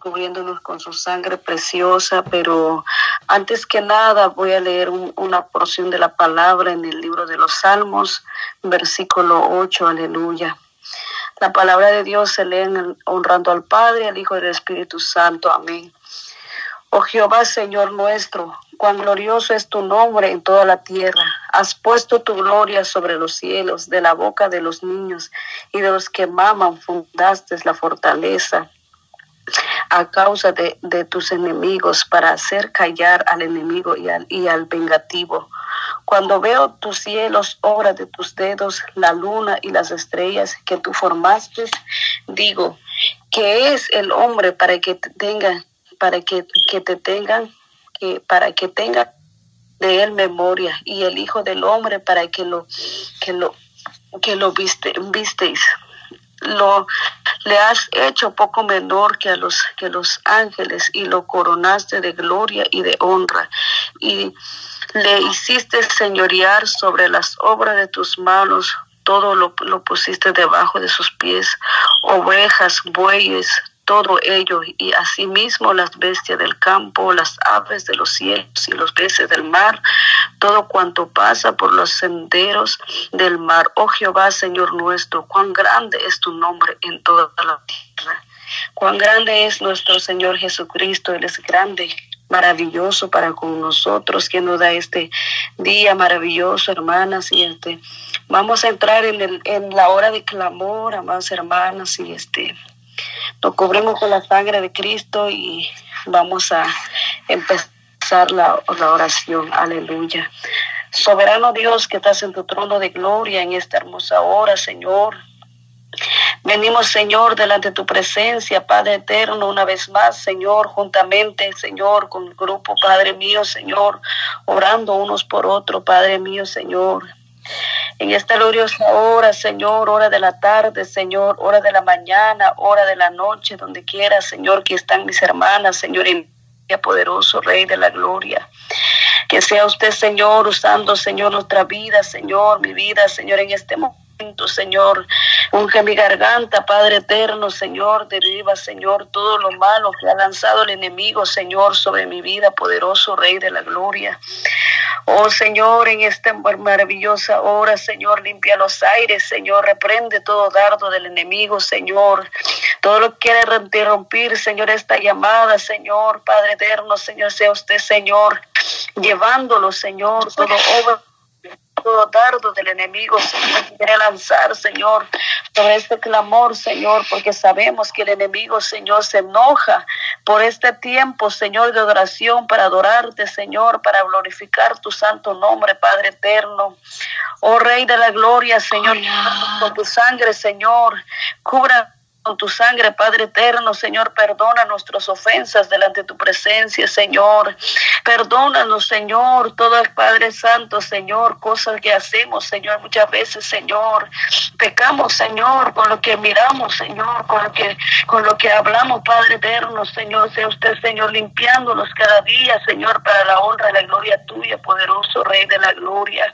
cubriéndonos con su sangre preciosa, pero antes que nada voy a leer una porción de la palabra en el libro de los Salmos, versículo 8, aleluya. La palabra de Dios se lee honrando al Padre, al Hijo y al Espíritu Santo, amén. Oh Jehová, Señor nuestro, cuán glorioso es tu nombre en toda la tierra. Has puesto tu gloria sobre los cielos, de la boca de los niños y de los que maman fundaste la fortaleza a causa de, tus enemigos para hacer callar al enemigo y al, y al vengativo. Cuando veo tus cielos, obra de tus dedos, la luna y las estrellas que tú formaste, digo, que es el hombre para que te tenga, para que, que te tengan, que, para que tenga de él memoria, y el Hijo del Hombre para que lo, que lo, que lo viste, visteis lo le has hecho poco menor que a los que los ángeles y lo coronaste de gloria y de honra. Y le hiciste señorear sobre las obras de tus manos todo lo, lo pusiste debajo de sus pies ovejas bueyes todo ello, y asimismo las bestias del campo, las aves de los cielos y los peces del mar, todo cuanto pasa por los senderos del mar. Oh Jehová, Señor nuestro, cuán grande es tu nombre en toda la tierra. Cuán grande es nuestro Señor Jesucristo, Él es grande, maravilloso para con nosotros, que nos da este día maravilloso, hermanas, y este, vamos a entrar en, el, en la hora de clamor, amadas hermanas, y este, nos cubrimos con la sangre de Cristo y vamos a empezar la, la oración. Aleluya. Soberano Dios que estás en tu trono de gloria en esta hermosa hora, Señor. Venimos, Señor, delante de tu presencia, Padre eterno, una vez más, Señor, juntamente, Señor, con el grupo, Padre mío, Señor, orando unos por otros, Padre mío, Señor. En esta gloriosa hora, Señor, hora de la tarde, Señor, hora de la mañana, hora de la noche, donde quiera, Señor, que están mis hermanas, Señor, en poderoso Rey de la Gloria. Que sea usted, Señor, usando, Señor, nuestra vida, Señor, mi vida, Señor, en este momento, Señor. Unge mi garganta, Padre eterno, Señor, deriva, Señor, todo lo malo que ha lanzado el enemigo, Señor, sobre mi vida, poderoso Rey de la Gloria. Oh Señor, en esta maravillosa hora, Señor, limpia los aires, Señor, reprende todo dardo del enemigo, Señor. Todo lo que quiere interrumpir, Señor, esta llamada, Señor, Padre eterno, Señor, sea usted, Señor, llevándolo, Señor, todo obra todo dardo del enemigo, Señor, quiere lanzar, Señor, sobre este clamor, Señor, porque sabemos que el enemigo, Señor, se enoja por este tiempo, Señor, de adoración, para adorarte, Señor, para glorificar tu santo nombre, Padre eterno. Oh Rey de la Gloria, Señor, con tu sangre, Señor, cubra con tu sangre, Padre eterno, Señor, perdona nuestras ofensas delante de tu presencia, Señor. Perdónanos, Señor, todo el Padre Santo, Señor, cosas que hacemos, Señor, muchas veces, Señor. Pecamos, Señor, con lo que miramos, Señor, con lo que, con lo que hablamos, Padre eterno, Señor. Sea usted, Señor, limpiándonos cada día, Señor, para la honra y la gloria tuya, poderoso Rey de la gloria.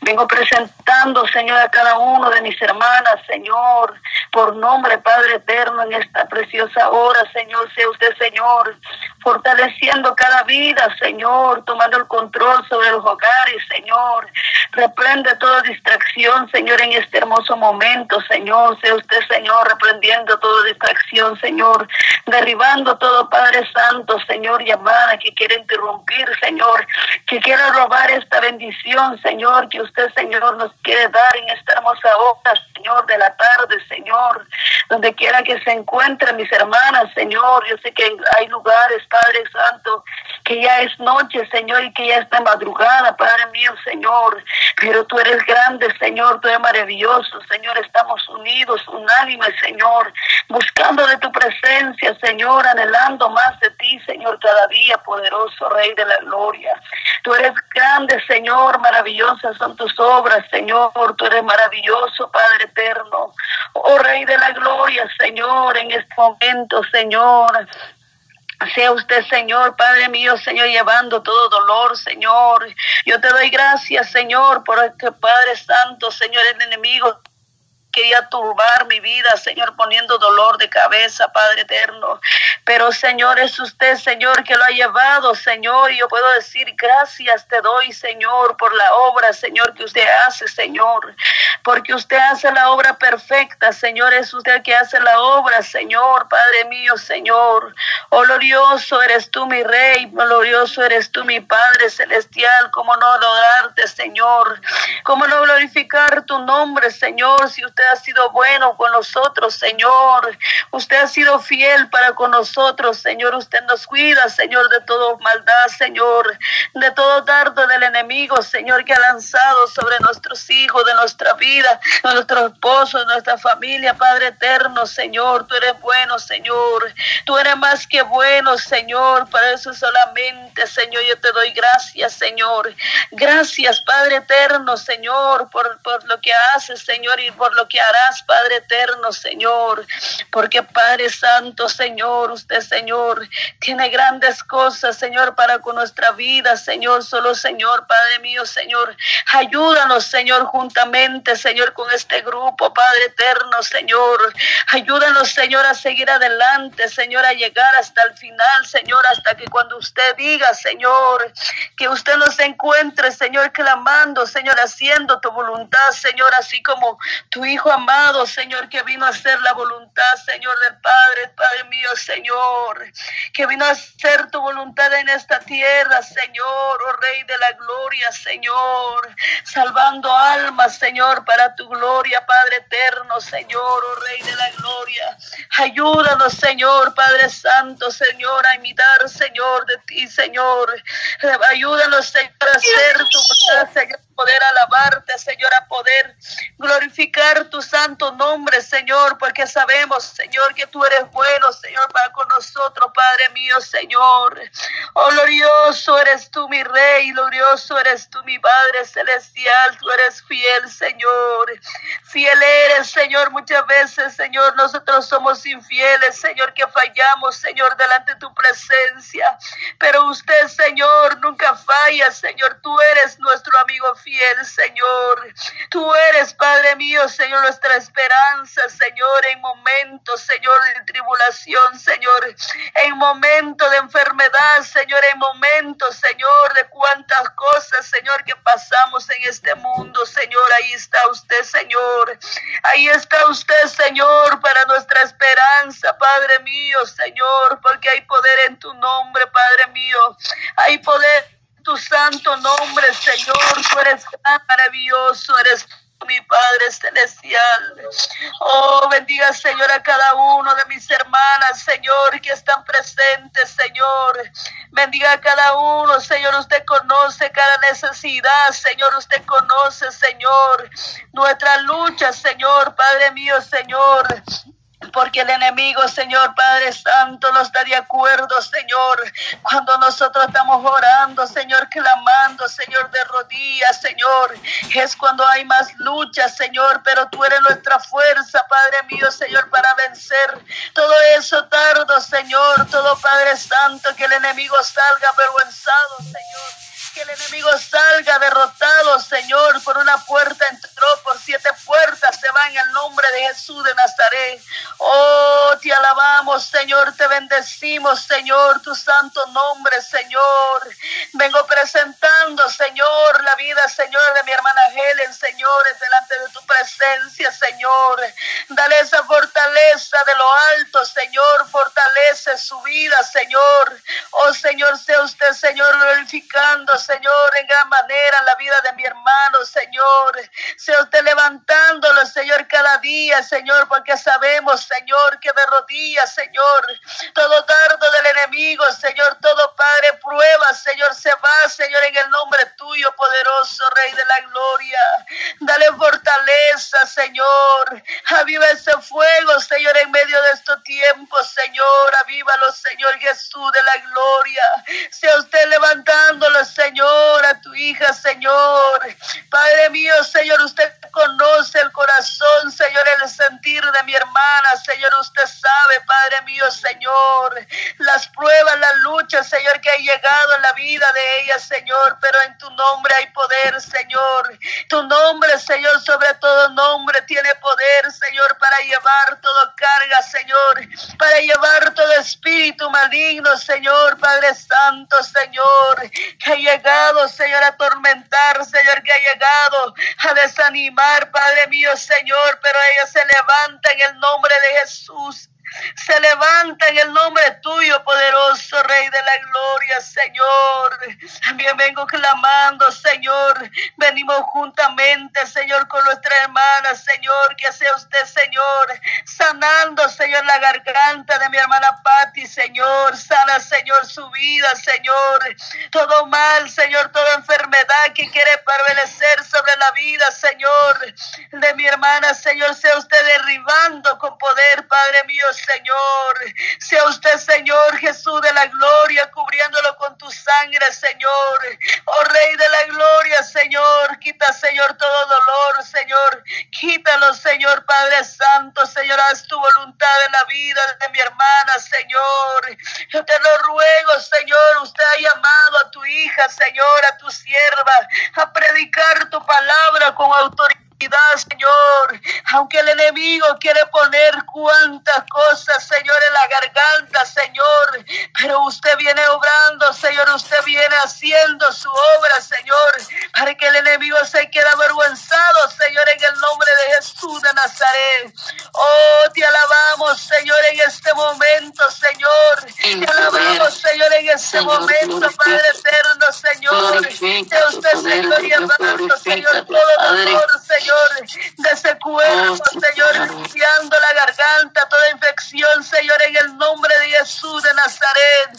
Vengo presentando, Señor, a cada uno de mis hermanas, Señor, por nombre, Padre Eterno, en esta preciosa hora, Señor, sea usted, Señor, fortaleciendo cada vida, Señor, tomando el control sobre los hogares, Señor. Reprende toda distracción, Señor, en este hermoso momento, Señor. Sea usted, Señor, reprendiendo toda distracción, Señor. Derribando todo, Padre Santo, Señor, llamada que quiere interrumpir, Señor. Que quiera robar esta bendición, Señor, que usted, Señor, nos quiere dar en esta hermosa hora, Señor, de la tarde, Señor. Donde quiera que se encuentren mis hermanas, Señor. Yo sé que hay lugares, Padre Santo, que ya es noche, Señor, y que ya está madrugada, Padre mío, Señor. Pero tú eres grande, Señor, tú eres maravilloso, Señor. Estamos unidos, unánimes, Señor, buscando de tu presencia, Señor, anhelando más de ti, Señor, cada día, poderoso Rey de la Gloria. Tú eres grande, Señor, maravillosas son tus obras, Señor. Tú eres maravilloso, Padre eterno. Oh Rey de la Gloria. Señor, en este momento, Señor. Sea usted, Señor, Padre mío, Señor, llevando todo dolor, Señor. Yo te doy gracias, Señor, por que Padre Santo, Señor, el enemigo quería turbar mi vida, Señor, poniendo dolor de cabeza, Padre eterno. Pero, Señor, es usted, Señor, que lo ha llevado, Señor. Y yo puedo decir gracias te doy, Señor, por la obra, Señor, que usted hace, Señor. Porque usted hace la obra perfecta, Señor. Es usted que hace la obra, Señor, Padre mío, Señor. Oh, glorioso eres tú, mi Rey. Glorioso eres tú, mi Padre celestial. ¿Cómo no adorarte, Señor? ¿Cómo no glorificar tu nombre, Señor? Si ha sido bueno con nosotros, Señor. Usted ha sido fiel para con nosotros, Señor. Usted nos cuida, Señor, de toda maldad, Señor. De todo dardo del enemigo, Señor, que ha lanzado sobre nuestros hijos, de nuestra vida, de nuestro esposo, de nuestra familia, Padre eterno, Señor. Tú eres bueno, Señor. Tú eres más que bueno, Señor. Para eso solamente, Señor, yo te doy gracias, Señor. Gracias, Padre eterno, Señor, por, por lo que haces, Señor, y por lo que harás, Padre eterno, Señor. Porque Padre Santo, Señor, usted, Señor, tiene grandes cosas, Señor, para con nuestra vida, Señor. Solo, Señor, Padre mío, Señor, ayúdanos, Señor, juntamente, Señor, con este grupo, Padre eterno, Señor. Ayúdanos, Señor, a seguir adelante, Señor, a llegar hasta el final, Señor, hasta que cuando usted diga, Señor, que usted nos encuentre, Señor, clamando, Señor, haciendo tu voluntad, Señor, así como tu Hijo amado, Señor, que vino a hacer la voluntad, Señor, del Padre, Padre mío, Señor, que vino a hacer tu voluntad en esta tierra, Señor, oh Rey de la gloria, Señor, salvando almas, Señor, para tu gloria, Padre eterno, Señor, oh Rey de la gloria. Ayúdanos, Señor, Padre Santo, Señor, a imitar, Señor, de ti, Señor. Ayúdanos, Señor, a hacer tu voluntad, Señor poder alabarte, Señor, a poder glorificar tu santo nombre, Señor, porque sabemos, Señor, que tú eres bueno, Señor, para con nosotros, Padre mío, Señor. Oh, glorioso eres tú, mi Rey, glorioso eres tú, mi Padre celestial, tú eres fiel, Señor. Fiel eres, Señor, muchas veces, Señor, nosotros somos infieles, Señor, que fallamos, Señor, delante de tu presencia. Pero usted, Señor, nunca falla, Señor, tú eres nuestro amigo fiel Señor. Tú eres, Padre mío, Señor, nuestra esperanza, Señor, en momentos, Señor, de tribulación, Señor, en momentos de enfermedad, Señor, en momentos, Señor, de cuántas cosas, Señor, que pasamos en este mundo, Señor. Ahí está usted, Señor. Ahí está usted, Señor, para nuestra esperanza, Padre mío, Señor, porque hay poder en tu nombre, Padre mío. Hay poder tu santo nombre, Señor. Tú eres tan maravilloso, eres mi Padre Celestial. Oh, bendiga, Señor, a cada uno de mis hermanas, Señor, que están presentes, Señor. Bendiga a cada uno, Señor. Usted conoce cada necesidad, Señor. Usted conoce, Señor, nuestra lucha, Señor, Padre mío, Señor. Porque el enemigo, Señor Padre Santo, no está de acuerdo, Señor, cuando nosotros estamos orando, Señor, clamando, Señor, de rodillas, Señor. Es cuando hay más lucha, Señor, pero tú eres nuestra fuerza, Padre mío, Señor, para vencer todo eso tardo, Señor, todo Padre Santo, que el enemigo salga avergüenzado, Señor que el enemigo salga derrotado, Señor, por una puerta entró, por siete puertas se va en el nombre de Jesús de Nazaret. Oh, te alabamos, Señor, te bendecimos, Señor, tu santo nombre, Señor. Vengo presentando, Señor, la vida, Señor, de mi hermana Helen, Señor, delante de tu presencia, Señor. Dale esa fortaleza de lo alto, Señor, fortalece su vida, Señor. Oh, Señor, sea usted, Señor, glorificando, Señor, en gran manera en la vida de mi hermano, Señor. Sea usted levantándolo, Señor, cada día, Señor, porque sabemos, Señor, que de rodillas, Señor, todo dardo del enemigo, Señor, todo Padre, prueba, Señor, se va, Señor, en el nombre tuyo, poderoso Rey de la gloria. Dale fortaleza, Señor. Aviva ese fuego, Señor, en medio de este tiempo, hijos, Señor, avívalo, Señor Jesús de la gloria. Sea usted levantándolo, Señor, a tu hija, Señor. Padre mío, Señor, usted conoce el corazón, Señor, el sentir de mi hermana, Señor, usted sabe, Padre mío, Señor, las pruebas, las luchas, Señor, que ha llegado en la vida de ella, Señor, pero en tu nombre hay poder, Señor. Tu nombre, Señor, sobre todo nombre, tiene poder, Señor, para llevar todo carga, Señor, para llevar todo espíritu maligno, Señor, Padre Santo, Señor, que ha llegado, Señor, a atormentar, Señor, que ha llegado a desanimar, Padre mío, Señor, pero ella se levanta en el nombre de Jesús se levanta en el nombre tuyo, poderoso Rey de la Gloria, Señor. También vengo clamando, Señor. Venimos juntamente, Señor, con nuestra hermana, Señor. Que sea usted, Señor, sanando, Señor, la garganta de mi hermana Patti, Señor. Sana, Señor, su vida, Señor. Todo mal, Señor, toda enfermedad que quiere prevalecer sobre la vida, Señor, de mi hermana, Señor. Sea usted derribando con poder, Padre mío, Señor. Sea usted, Señor Jesús de la gloria, cubriéndolo con tu sangre, Señor. Oh Rey de la gloria, Señor. Quita, Señor, todo dolor, Señor. Quítalo, Señor Padre Santo, Señor. Haz tu voluntad en la vida de mi hermana, Señor. Yo te lo ruego, Señor. Usted ha llamado a tu hija, Señor, a tu sierva, a predicar tu palabra con autoridad. Señor. Aunque el enemigo quiere poner cuantas cosas, Señor, en la garganta, Señor. Pero usted viene obrando, Señor. Usted viene haciendo su obra, Señor. Para que el enemigo se quede avergüenzado, Señor, en el nombre de Jesús de Nazaret. Oh, te alabamos, Señor, en este momento, Señor. Te alabamos, Señor, en este momento, Padre eterno, Señor. Que usted, Señor, llevando, Señor, todo dolor, Señor. Señor, de ese cuerpo, Señor, limpiando la garganta, toda infección, Señor, en el nombre de Jesús de Nazaret.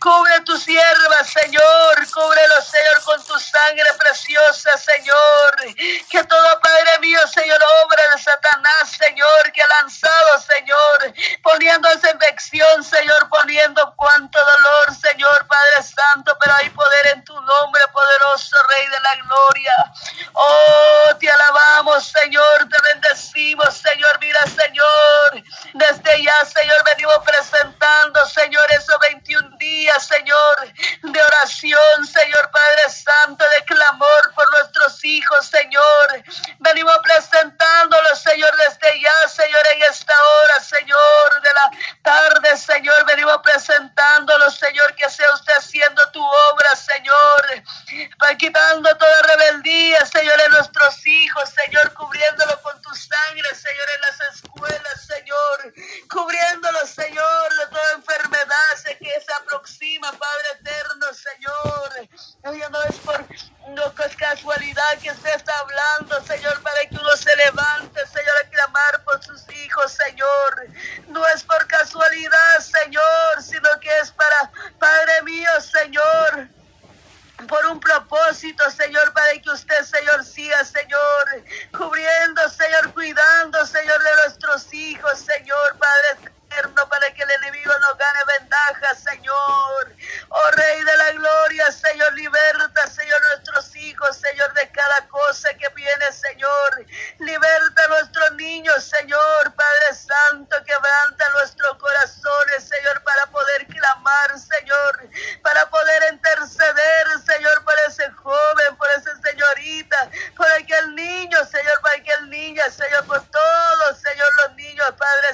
Cubre tu sierva, Señor, cúbrelo, Señor, con tu sangre preciosa, Señor. Señor. no es por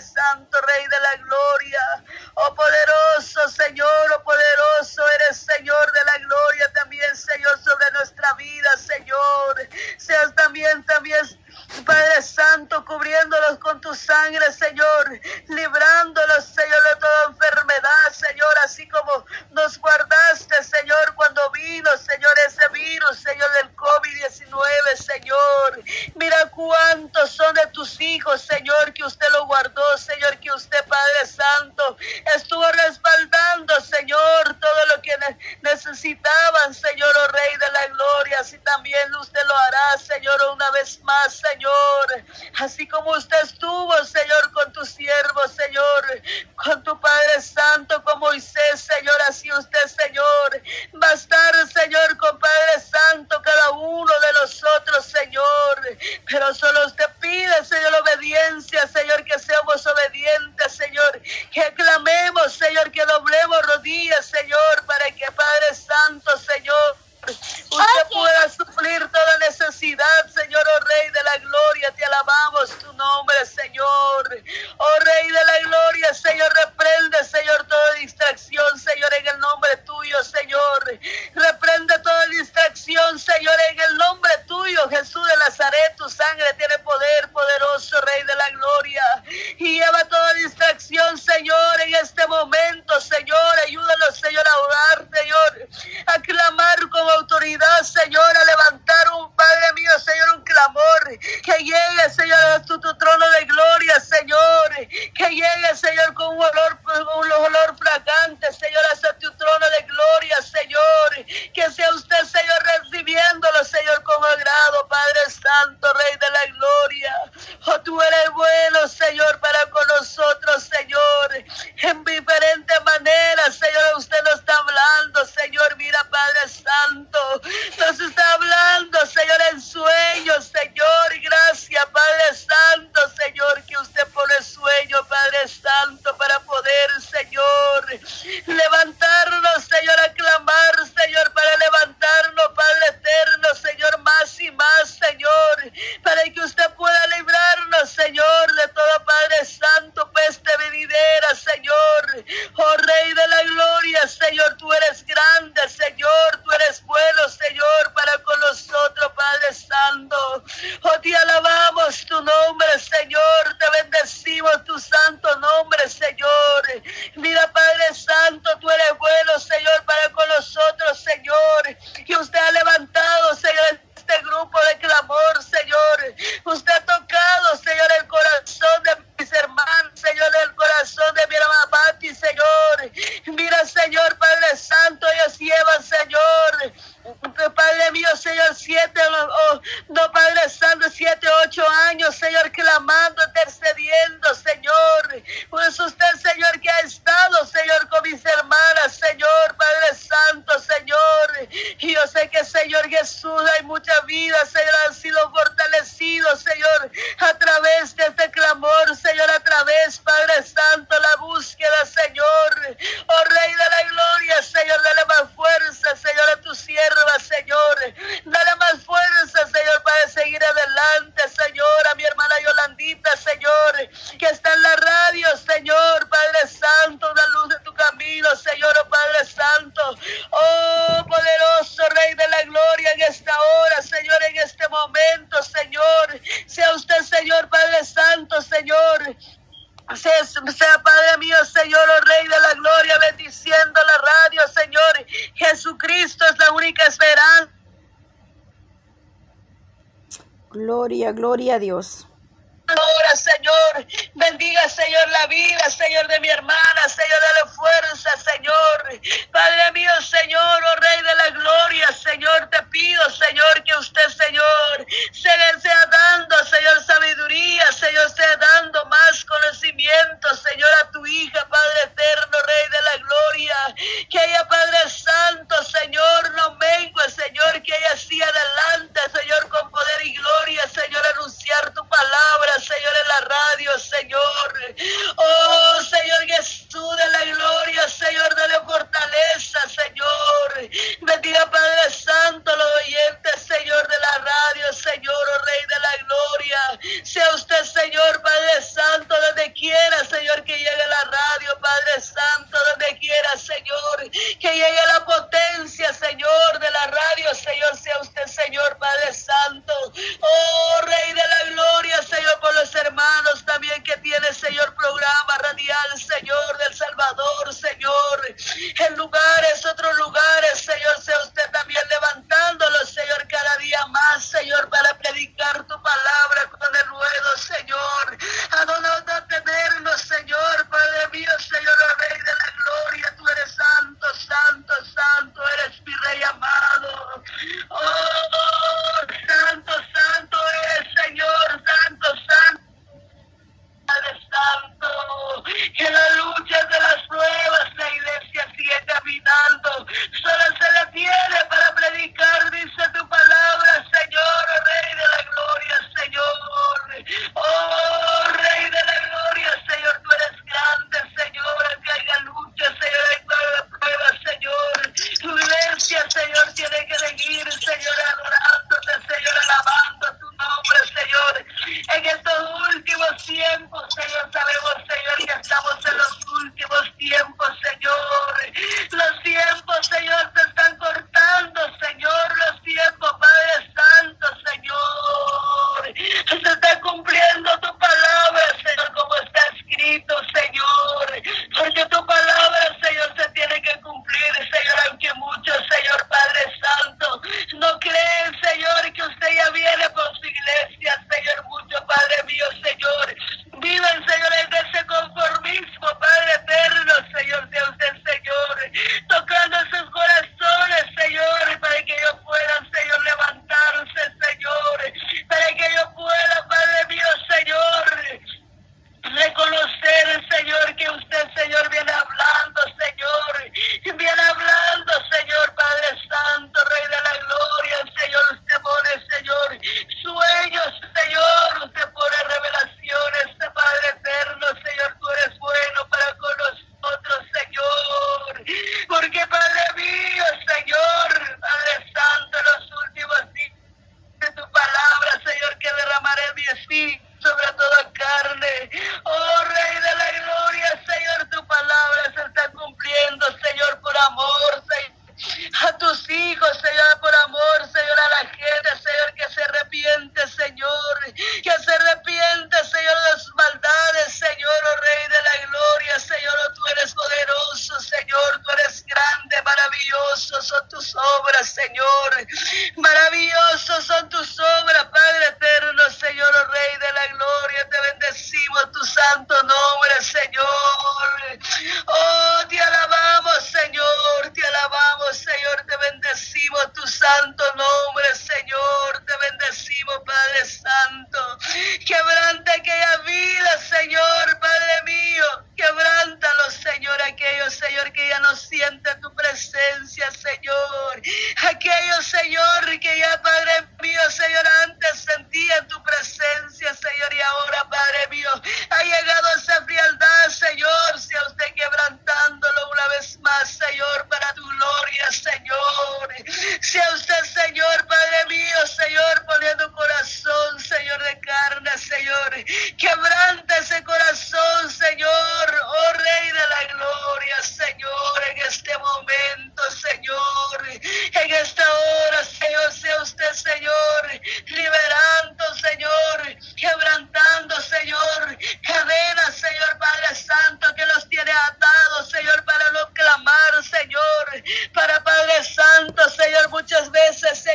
Santo, pero solo usted pide, Señor, obediencia Gloria a Dios. Ahora, Señor, bendiga, Señor, la vida, Señor, de mi hermana, Señor, dale fuerza, Señor. Padre mío, Señor, oh Rey de la Gloria, Señor, te pido, Señor, que usted, Señor, se le sea dando, Señor, sabiduría, Señor, sea dando más conocimiento, Señor, a tu hija, Padre eterno, Rey de la Gloria, que haya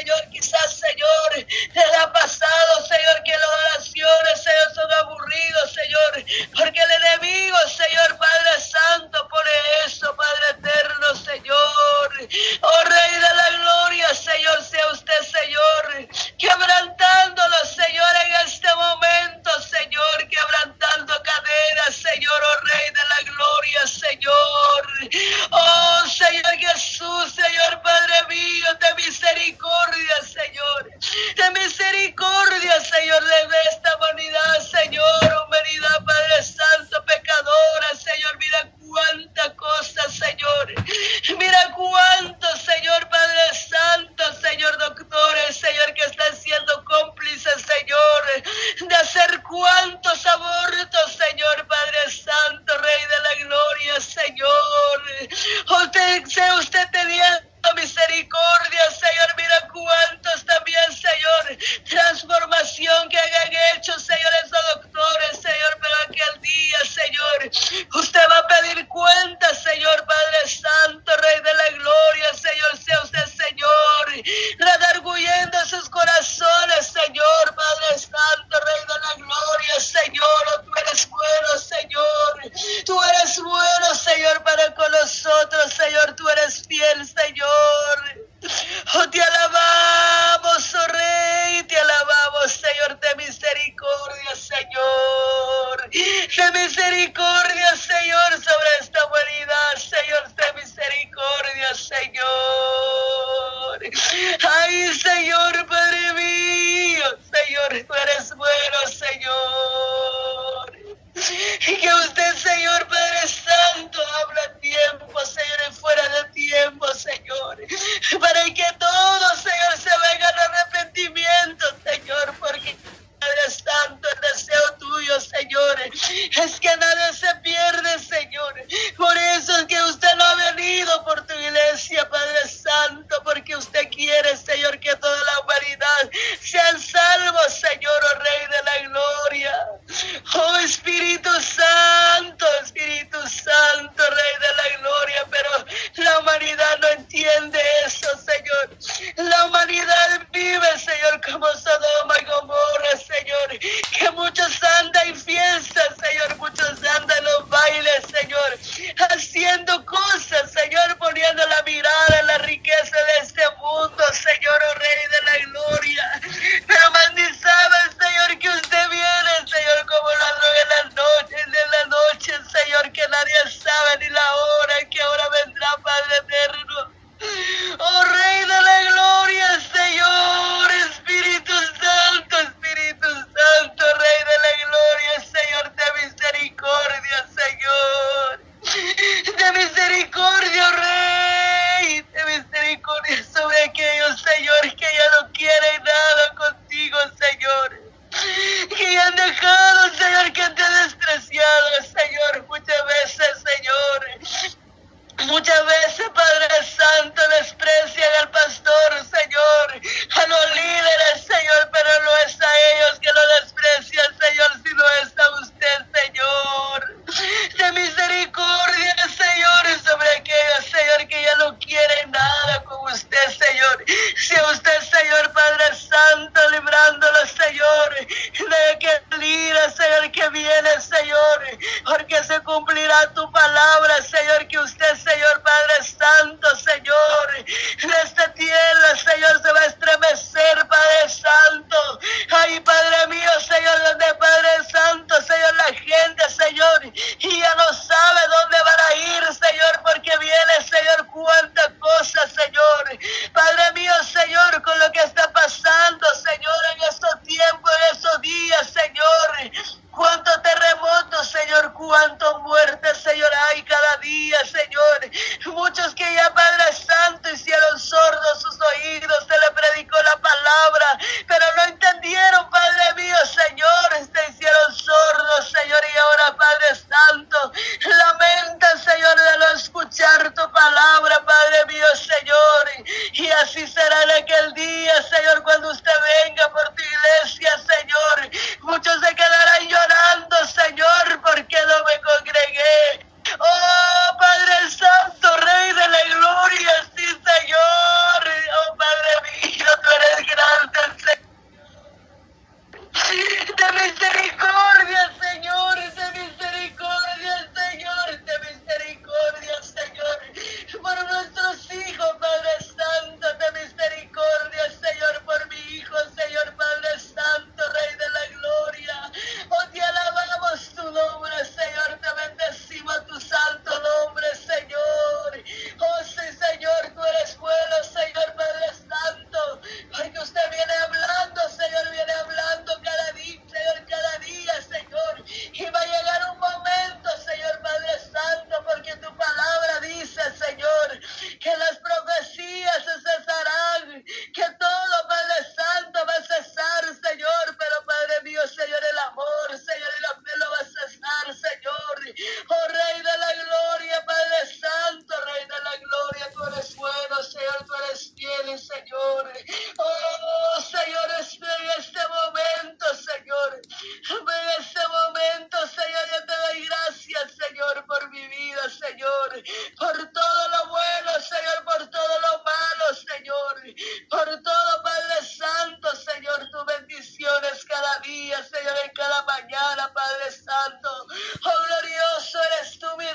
veces, Señor, Usted, sea usted